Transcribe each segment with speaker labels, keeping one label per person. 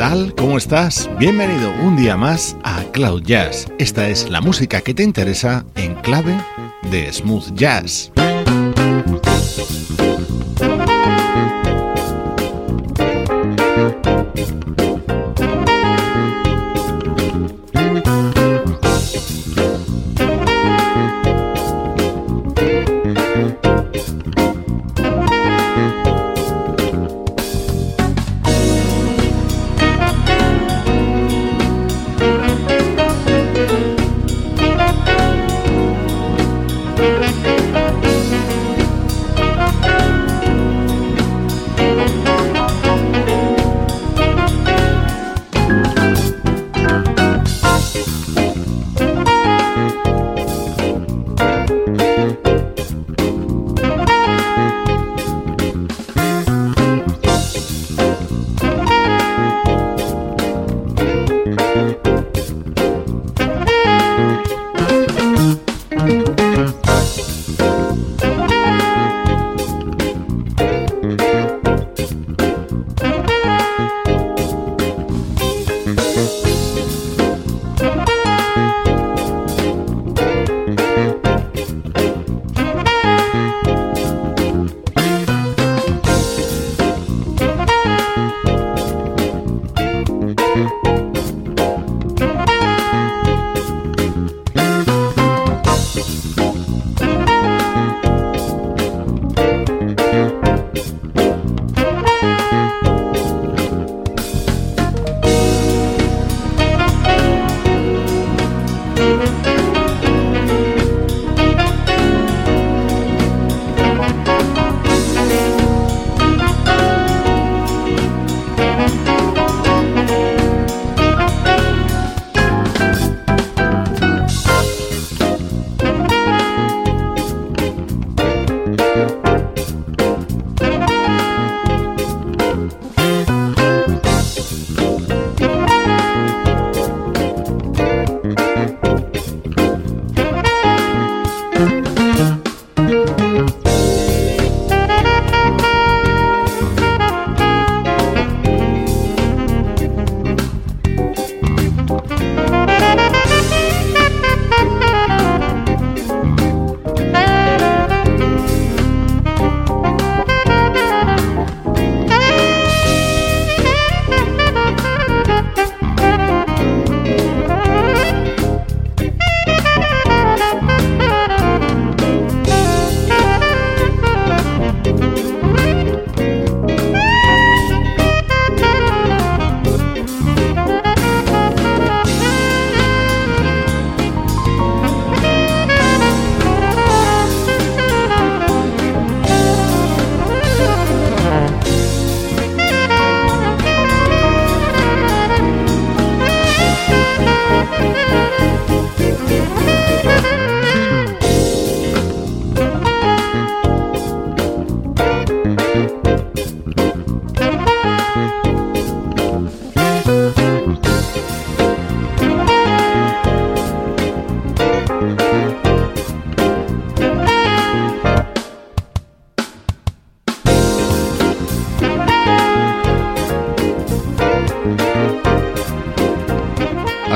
Speaker 1: Tal? ¿Cómo estás? Bienvenido un día más a Cloud Jazz. Esta es la música que te interesa en clave de smooth jazz.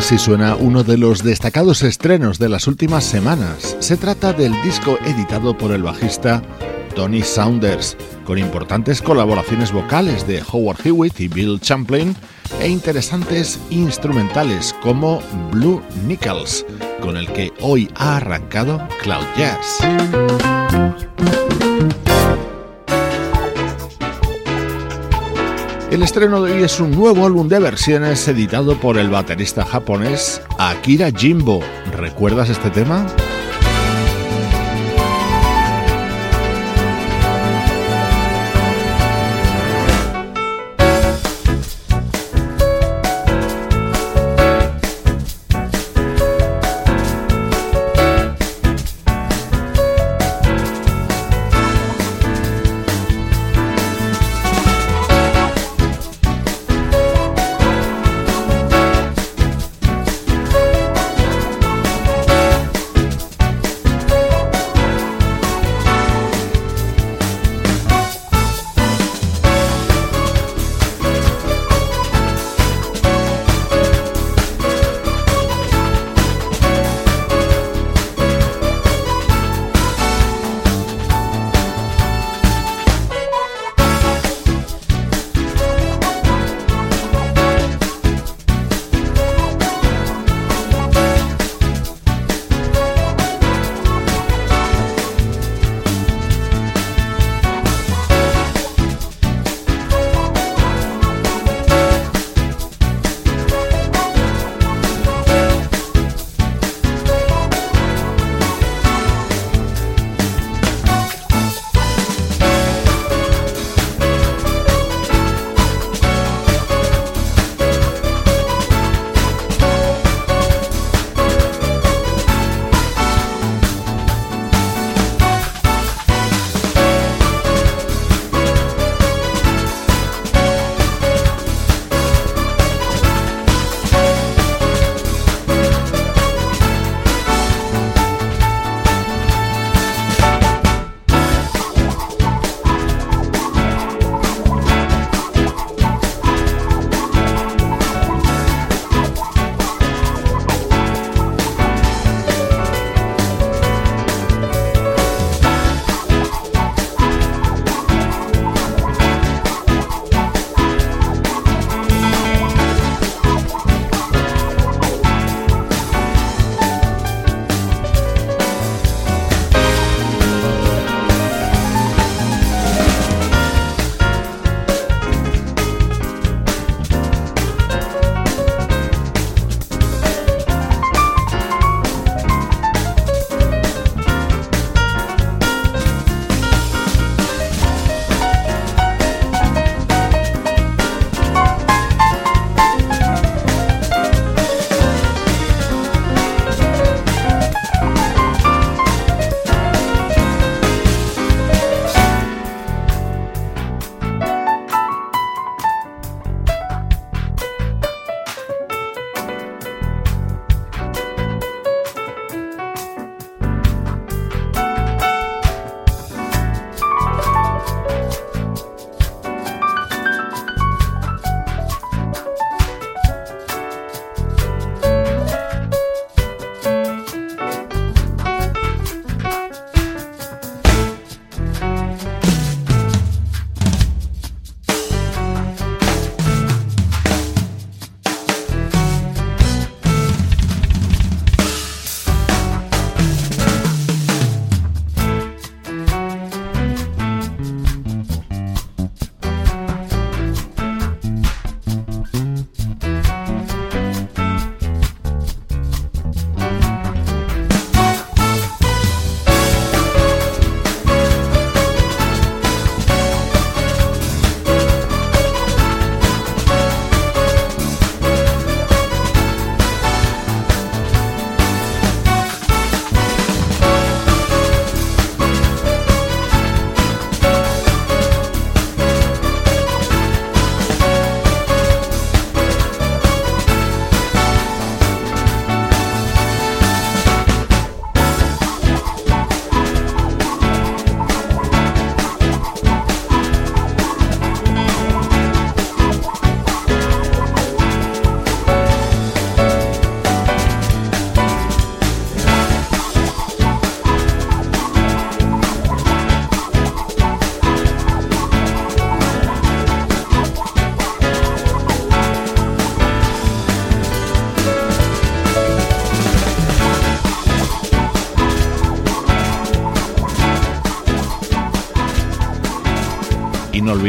Speaker 1: Así suena uno de los destacados estrenos de las últimas semanas. Se trata del disco editado por el bajista Tony Saunders, con importantes colaboraciones vocales de Howard Hewitt y Bill Champlin e interesantes instrumentales como Blue Nichols, con el que hoy ha arrancado Cloud Jazz. El estreno de hoy es un nuevo álbum de versiones editado por el baterista japonés Akira Jimbo. ¿Recuerdas este tema?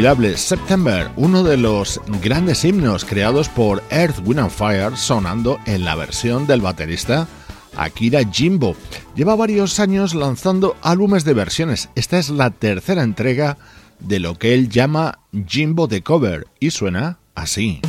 Speaker 1: September, uno de los grandes himnos creados por Earth, Wind and Fire, sonando en la versión del baterista Akira Jimbo. Lleva varios años lanzando álbumes de versiones. Esta es la tercera entrega de lo que él llama Jimbo The Cover y suena así.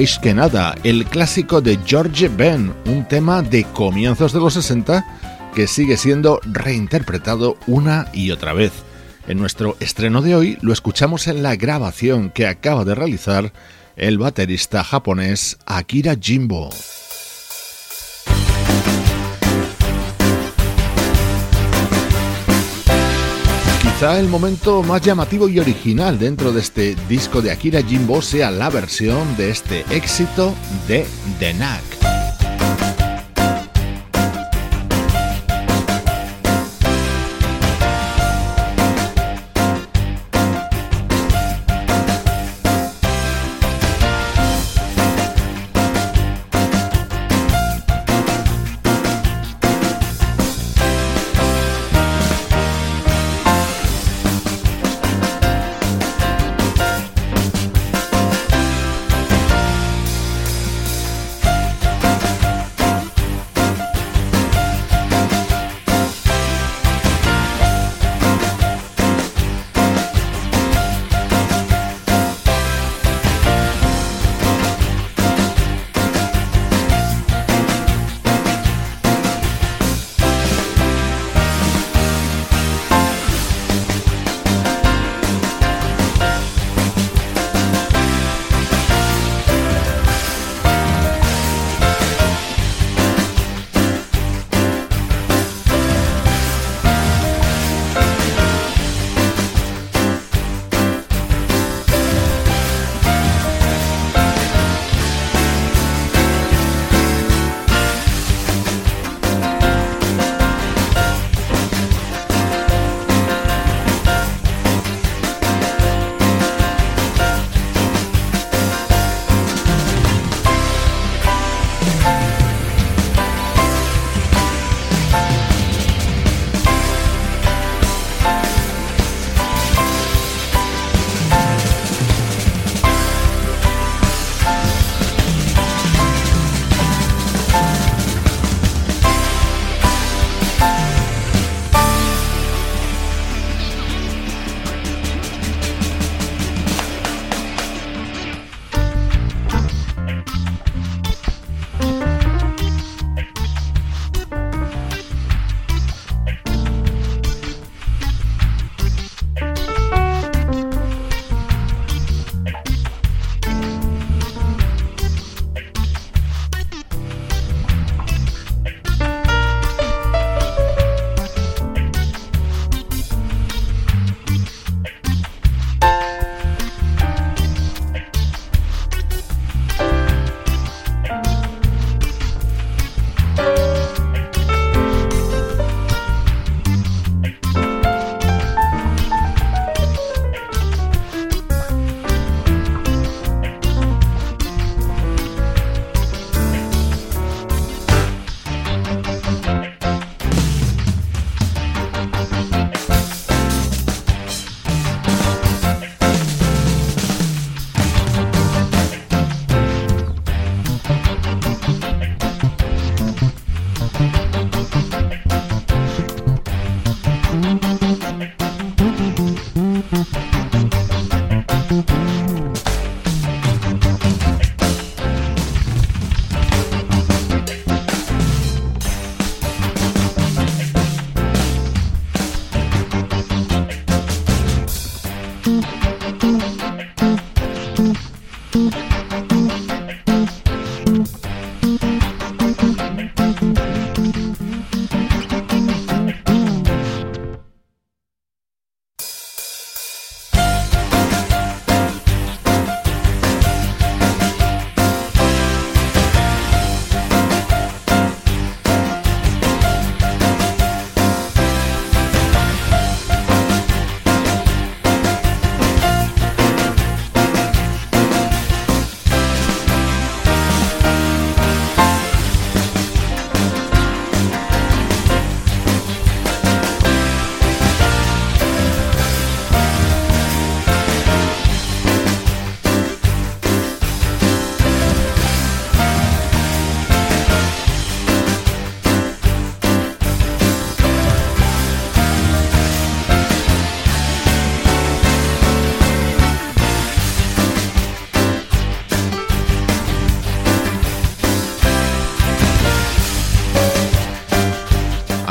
Speaker 1: Que nada, el clásico de George Ben, un tema de comienzos de los 60 que sigue siendo reinterpretado una y otra vez. En nuestro estreno de hoy lo escuchamos en la grabación que acaba de realizar el baterista japonés Akira Jimbo. El momento más llamativo y original dentro de este disco de Akira Jimbo sea la versión de este éxito de The Knack.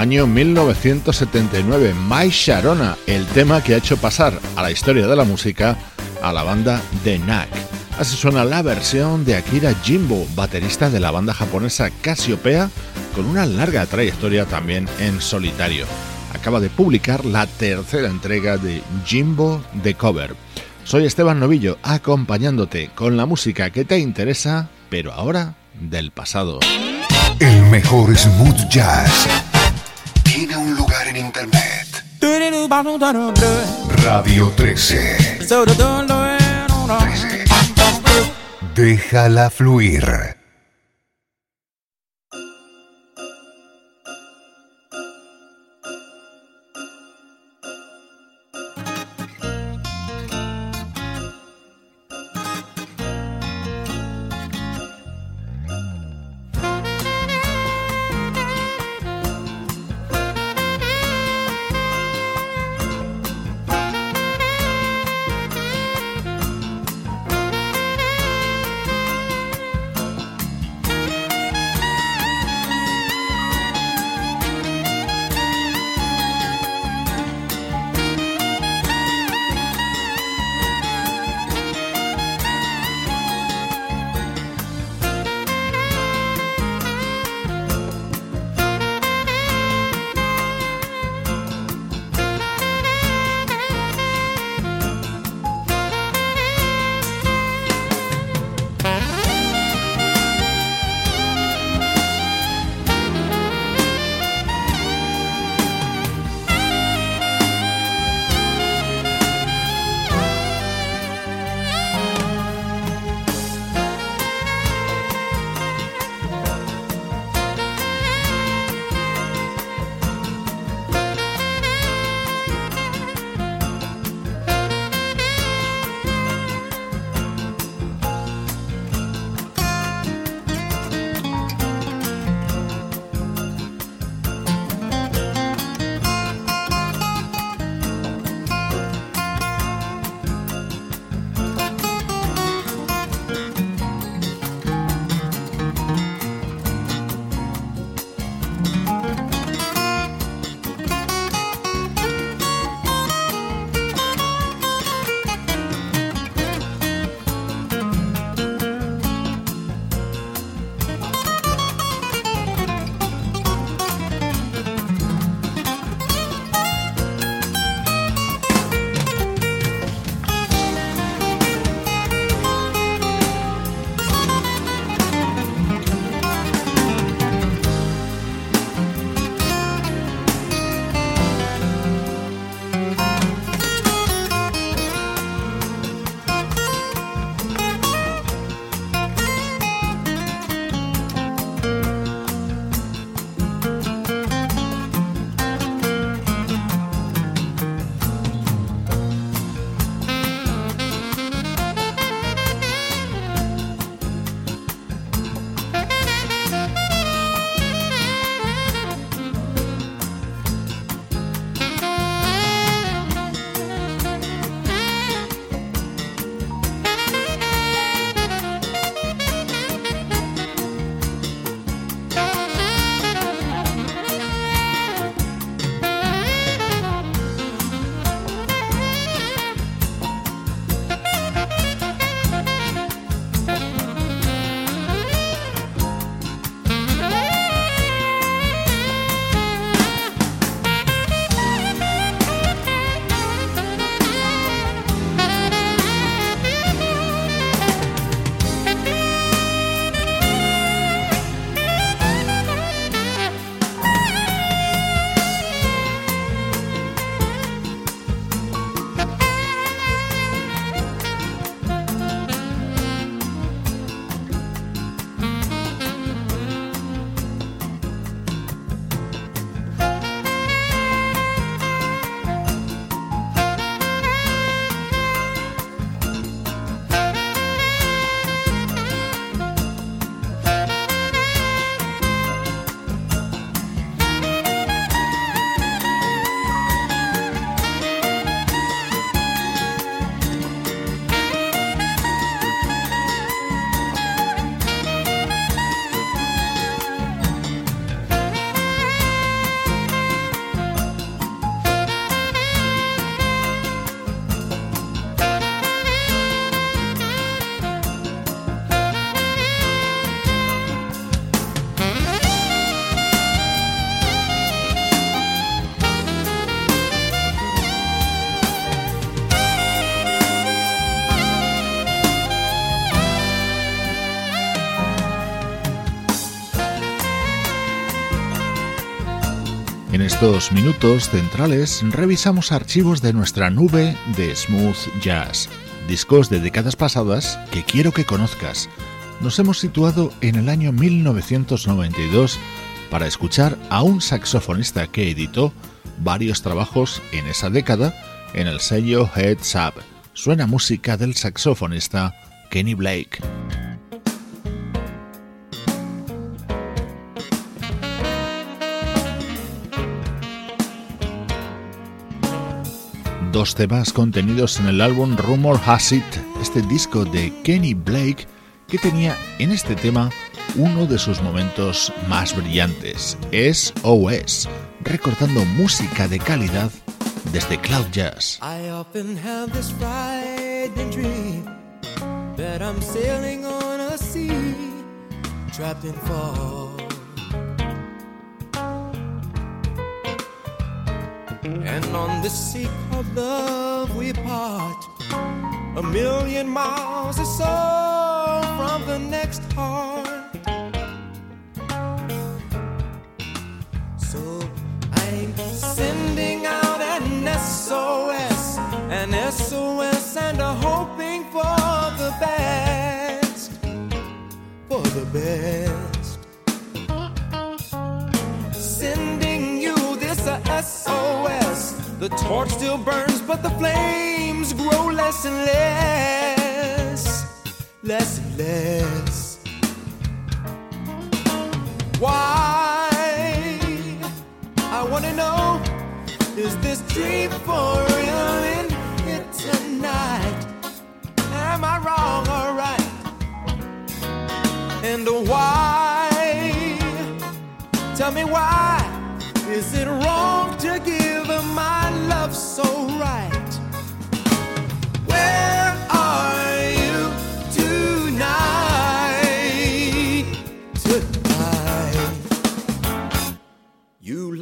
Speaker 1: Año 1979, My Sharona, el tema que ha hecho pasar a la historia de la música a la banda The Knack. Así suena la versión de Akira Jimbo, baterista de la banda japonesa Cassiopeia, con una larga trayectoria también en solitario. Acaba de publicar la tercera entrega de Jimbo The Cover. Soy Esteban Novillo, acompañándote con la música que te interesa, pero ahora del pasado.
Speaker 2: El mejor smooth jazz tiene un lugar en internet. Radio 13. 13. Déjala fluir.
Speaker 1: Estos minutos centrales revisamos archivos de nuestra nube de smooth jazz, discos de décadas pasadas que quiero que conozcas. Nos hemos situado en el año 1992 para escuchar a un saxofonista que editó varios trabajos en esa década en el sello Heads Up. Suena música del saxofonista Kenny Blake. Dos temas contenidos en el álbum Rumor Has It, este disco de Kenny Blake que tenía en este tema uno de sus momentos más brillantes, es OS, recordando música de calidad desde Cloud Jazz.
Speaker 3: And on this sea called love we part a million miles or so from the next heart. So I'm sending out an SOS, an SOS, and a hoping for the best, for the best. The torch still burns, but the flames grow less and less, less and less. Why? I wanna know, is this dream for real in here tonight? Am I wrong or right? And why? Tell me why is it wrong to give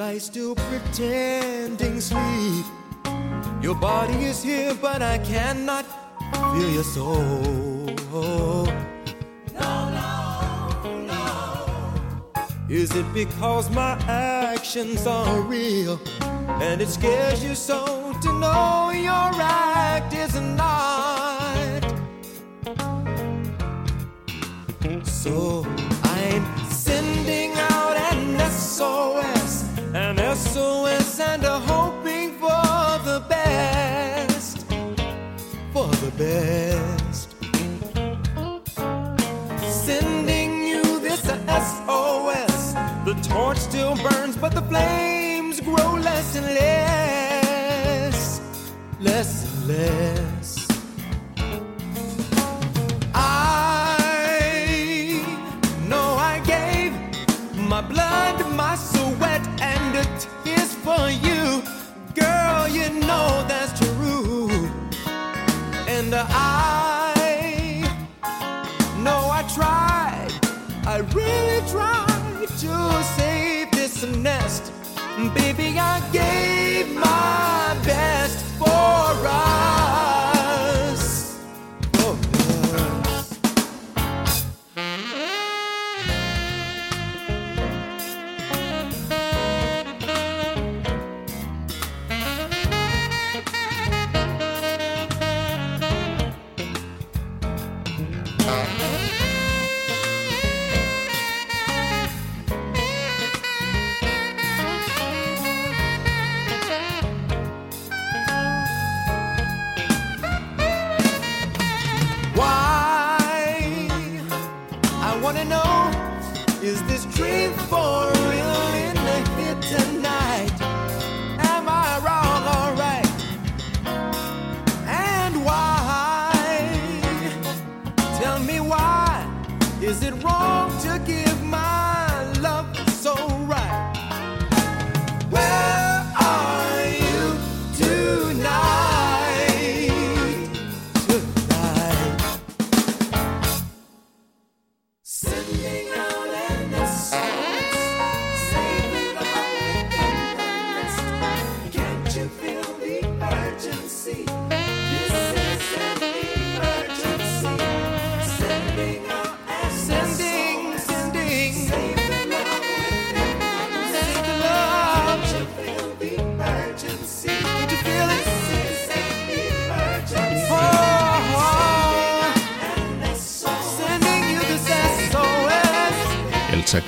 Speaker 3: lie still pretending sleep. Your body is here, but I cannot feel your soul. No, no, no. Is it because my actions are real and it scares you so to know your act is not? So I'm sending flames grow less and less, less and less. I gave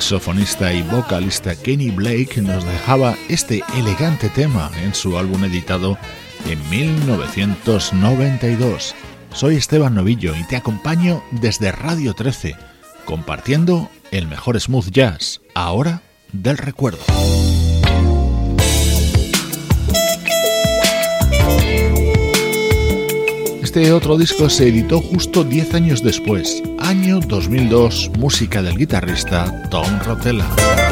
Speaker 1: saxofonista y vocalista Kenny Blake nos dejaba este elegante tema en su álbum editado en 1992. Soy Esteban Novillo y te acompaño desde Radio 13, compartiendo el mejor smooth jazz, ahora del recuerdo. Este otro disco se editó justo 10 años después, año 2002, música del guitarrista Tom Rotella.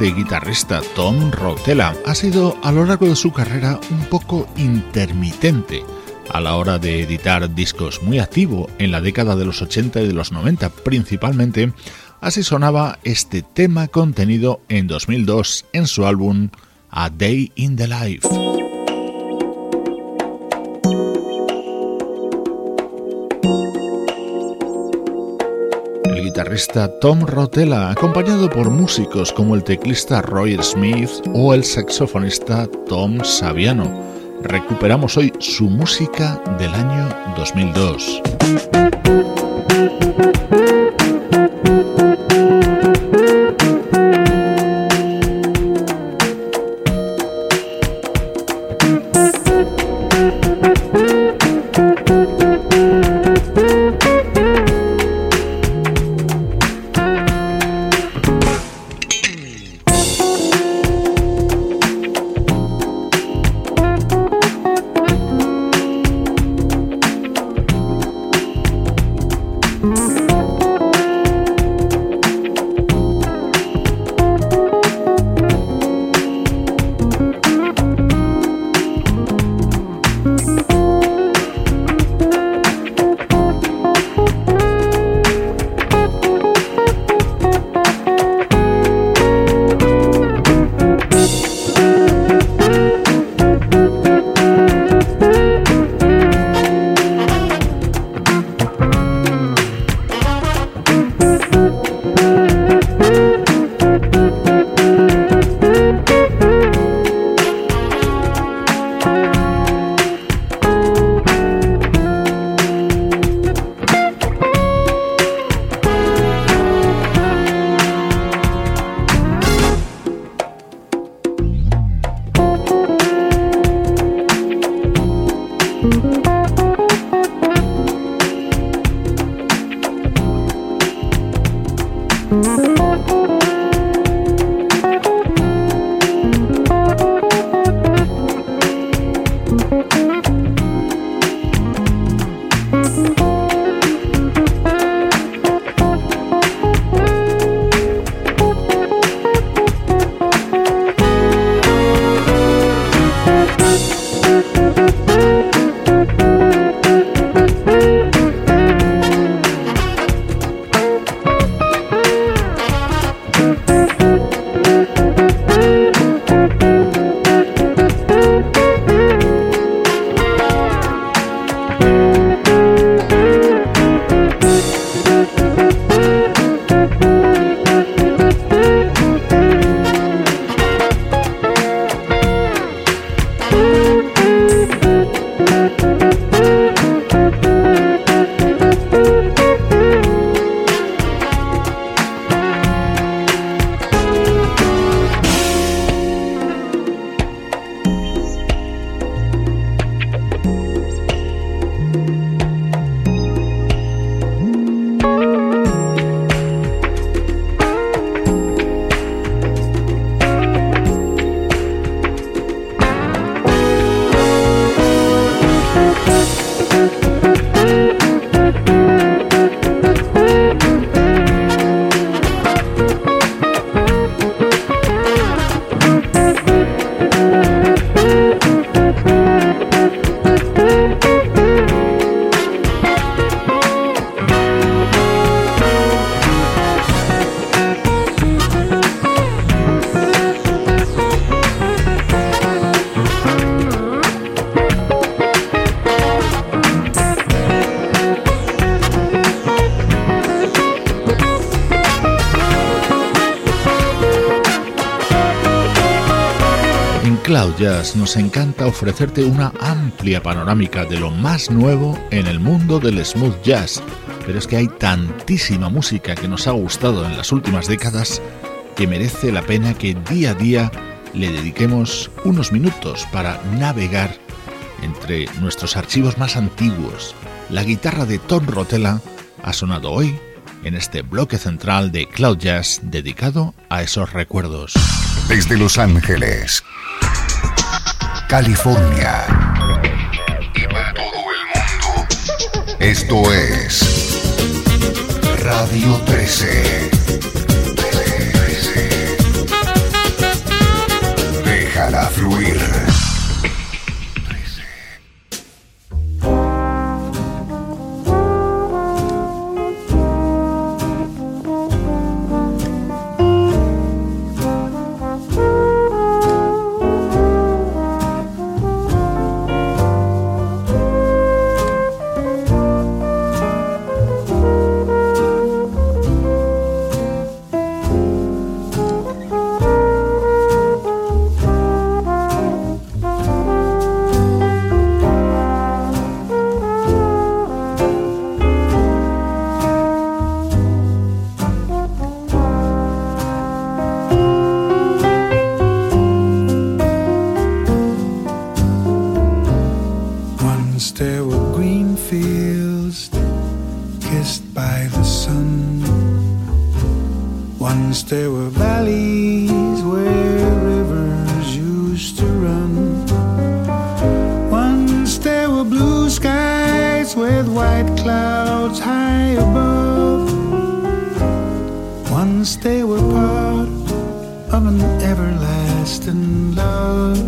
Speaker 1: Este guitarrista Tom Rotella. Ha sido a lo largo de su carrera un poco intermitente a la hora de editar discos, muy activo en la década de los 80 y de los 90 principalmente. Así sonaba este tema contenido en 2002 en su álbum A Day in the Life. Tom Rotella, acompañado por músicos como el teclista Roy Smith o el saxofonista Tom Saviano. Recuperamos hoy su música del año 2002. Nos encanta ofrecerte una amplia panorámica de lo más nuevo en el mundo del smooth jazz, pero es que hay tantísima música que nos ha gustado en las últimas décadas que merece la pena que día a día le dediquemos unos minutos para navegar entre nuestros archivos más antiguos. La guitarra de Tom Rotella ha sonado hoy en este bloque central de Cloud Jazz dedicado a esos recuerdos.
Speaker 4: Desde Los Ángeles California y para todo el mundo. Esto es Radio 13. Déjala fluir. once they were part of an everlasting love.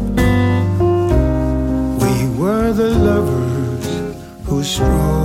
Speaker 4: We were the lovers who strove.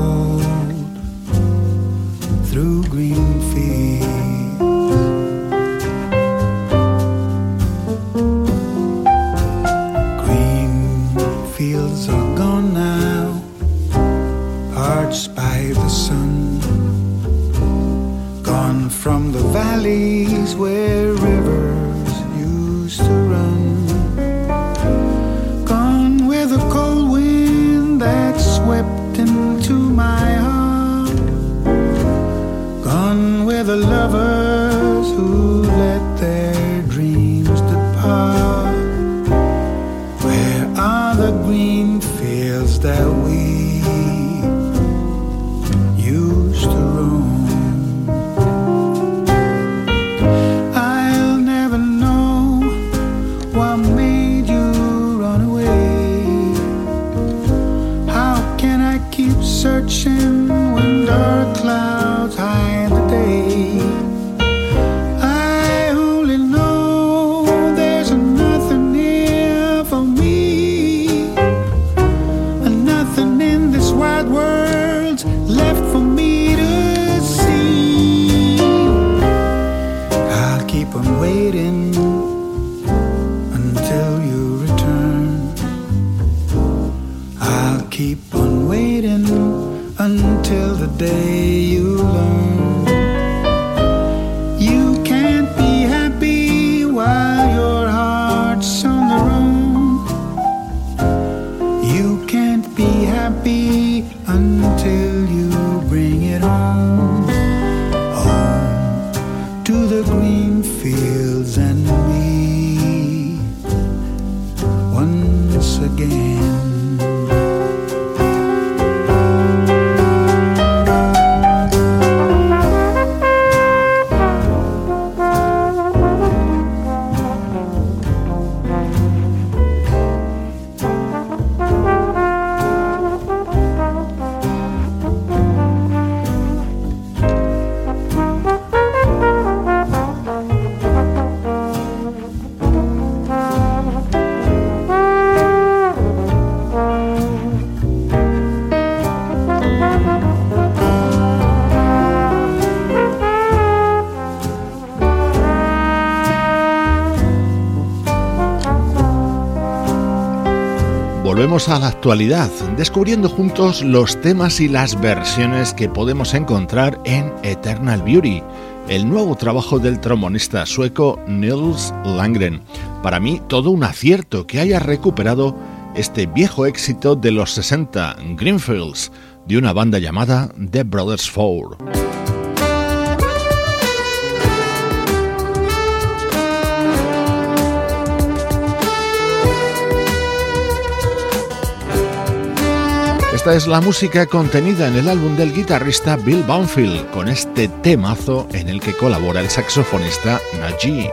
Speaker 1: Volvemos a la actualidad, descubriendo juntos los temas y las versiones que podemos encontrar en Eternal Beauty, el nuevo trabajo del trombonista sueco Nils Langren. Para mí, todo un acierto que haya recuperado este viejo éxito de los 60, Greenfields, de una banda llamada The Brothers Four. Es la música contenida en el álbum del guitarrista Bill Banfield, con este temazo en el que colabora el saxofonista Najee.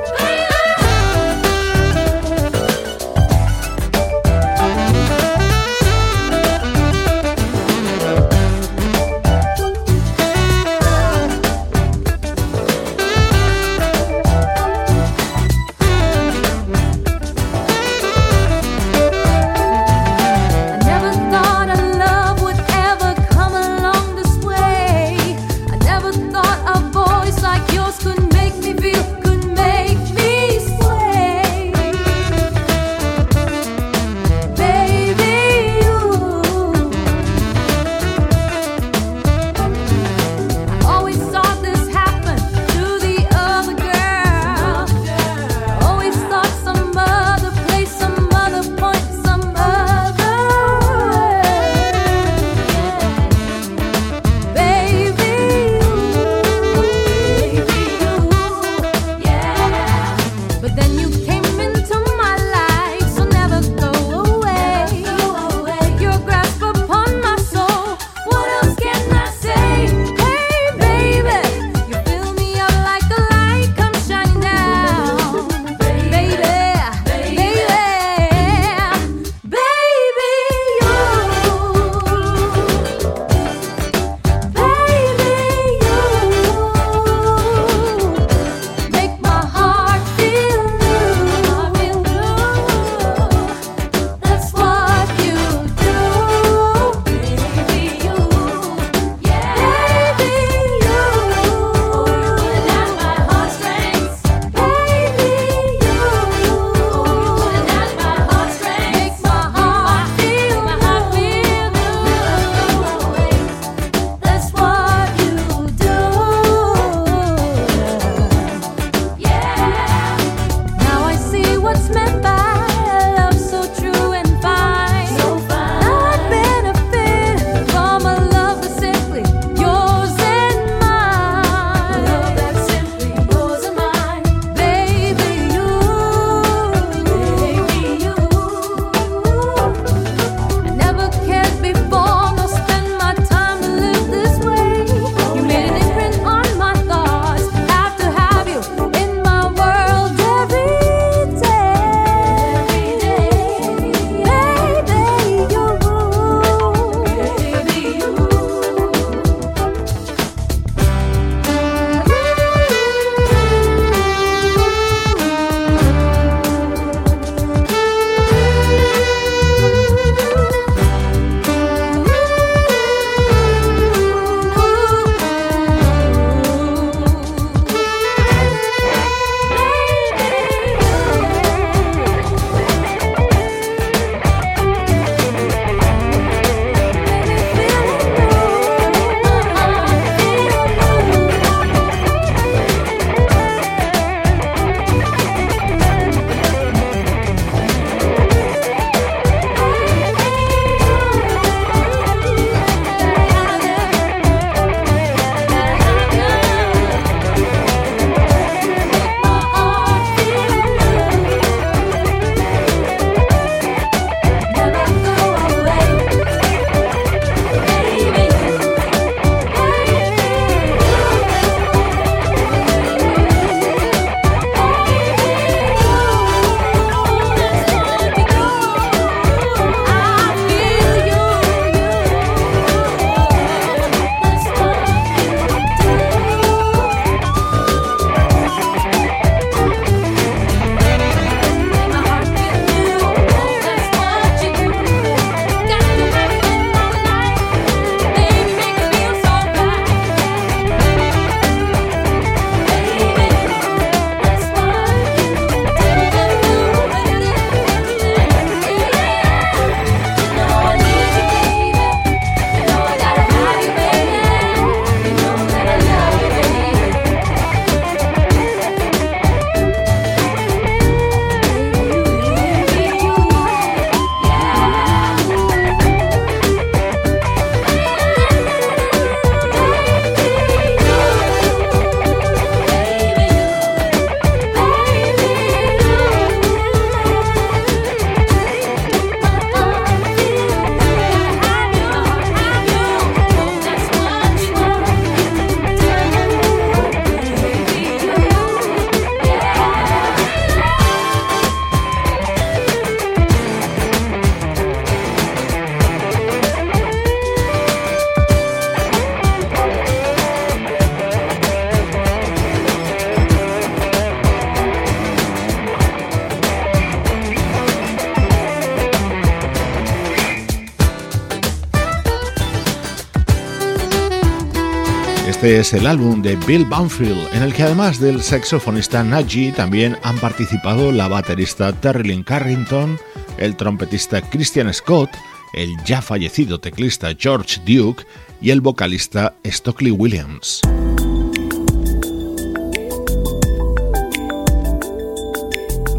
Speaker 1: Es el álbum de Bill Banfield, en el que además del saxofonista Najee también han participado la baterista Terry Carrington, el trompetista Christian Scott, el ya fallecido teclista George Duke y el vocalista Stockley Williams.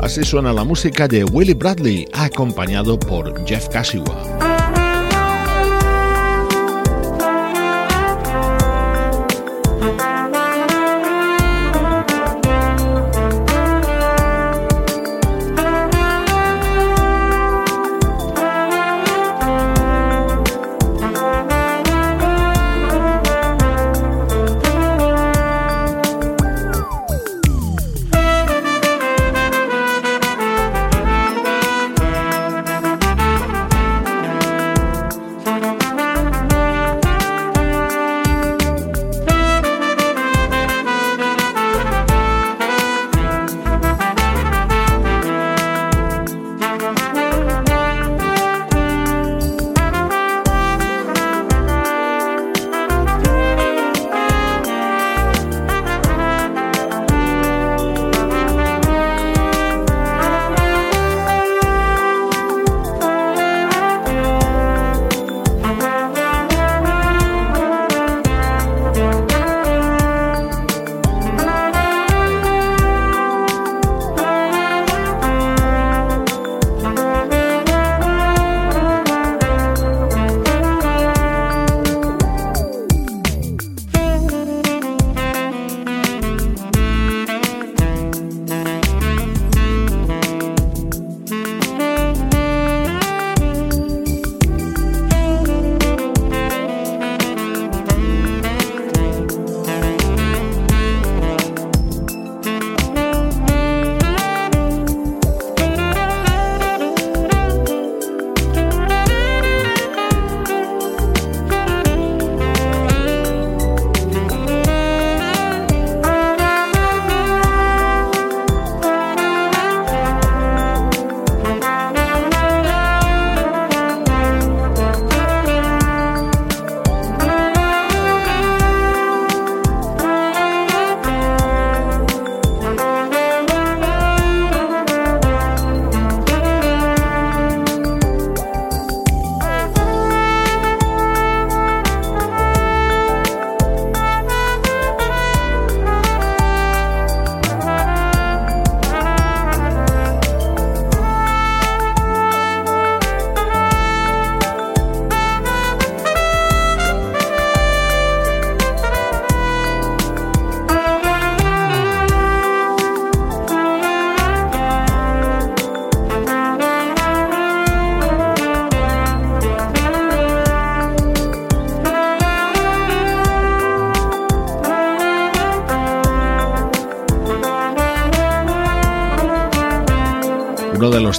Speaker 1: Así suena la música de Willie Bradley, acompañado por Jeff Kashiwa.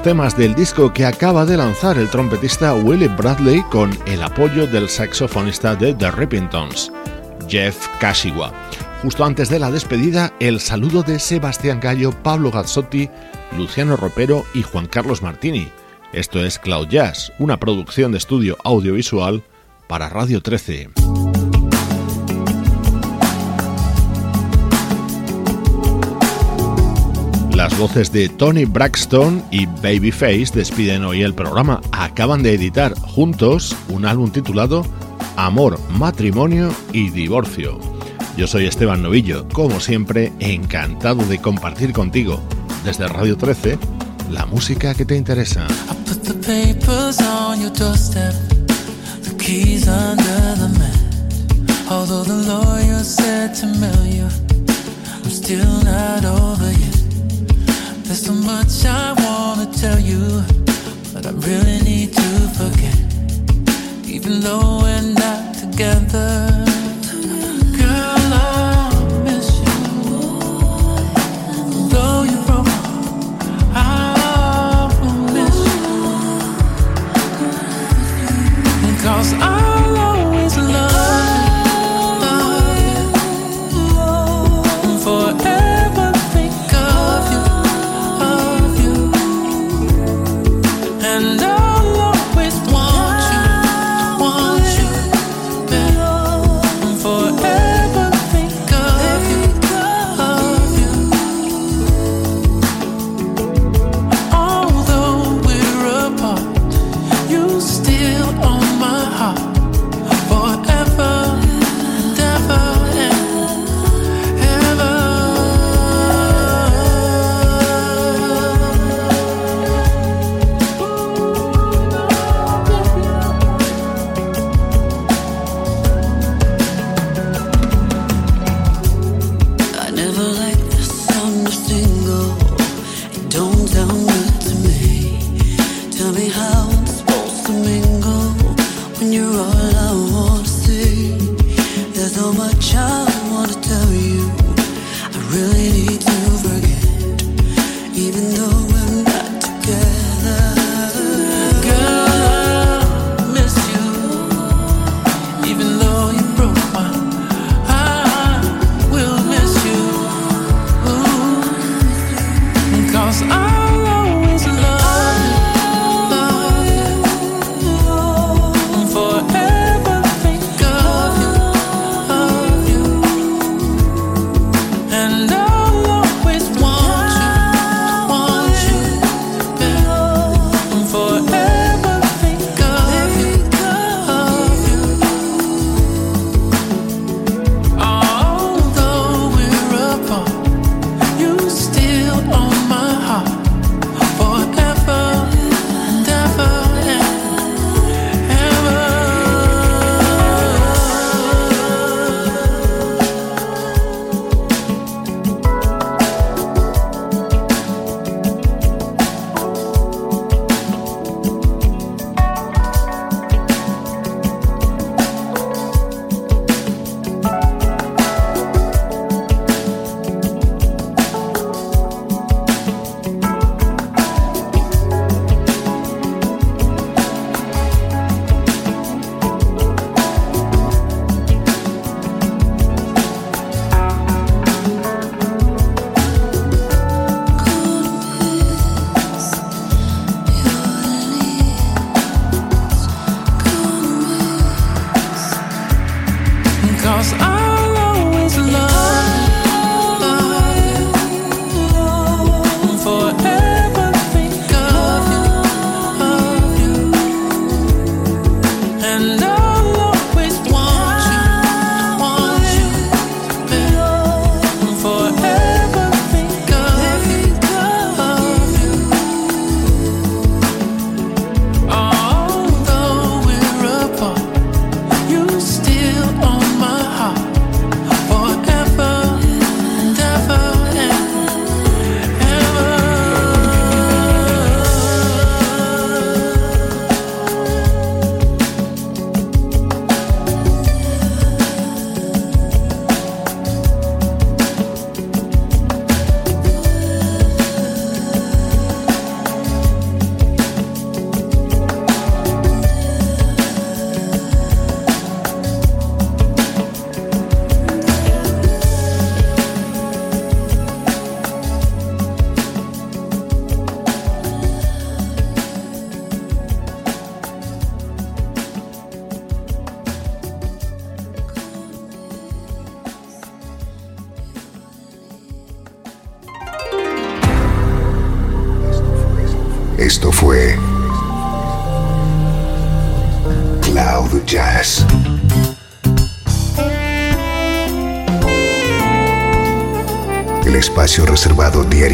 Speaker 1: Temas del disco que acaba de lanzar el trompetista Willie Bradley con el apoyo del saxofonista de The Rippingtons, Jeff Kashiwa. Justo antes de la despedida, el saludo de Sebastián Gallo, Pablo Gazzotti, Luciano Ropero y Juan Carlos Martini. Esto es Cloud Jazz, una producción de estudio audiovisual para Radio 13. Voces de Tony Braxton y Babyface despiden hoy el programa. Acaban de editar juntos un álbum titulado Amor, Matrimonio y Divorcio. Yo soy Esteban Novillo, como siempre, encantado de compartir contigo desde Radio 13 la música que te interesa.
Speaker 5: There's so much I wanna tell you, but I really need to forget. Even though we're not together. Girl, I miss you. Though you I will miss you. Cause I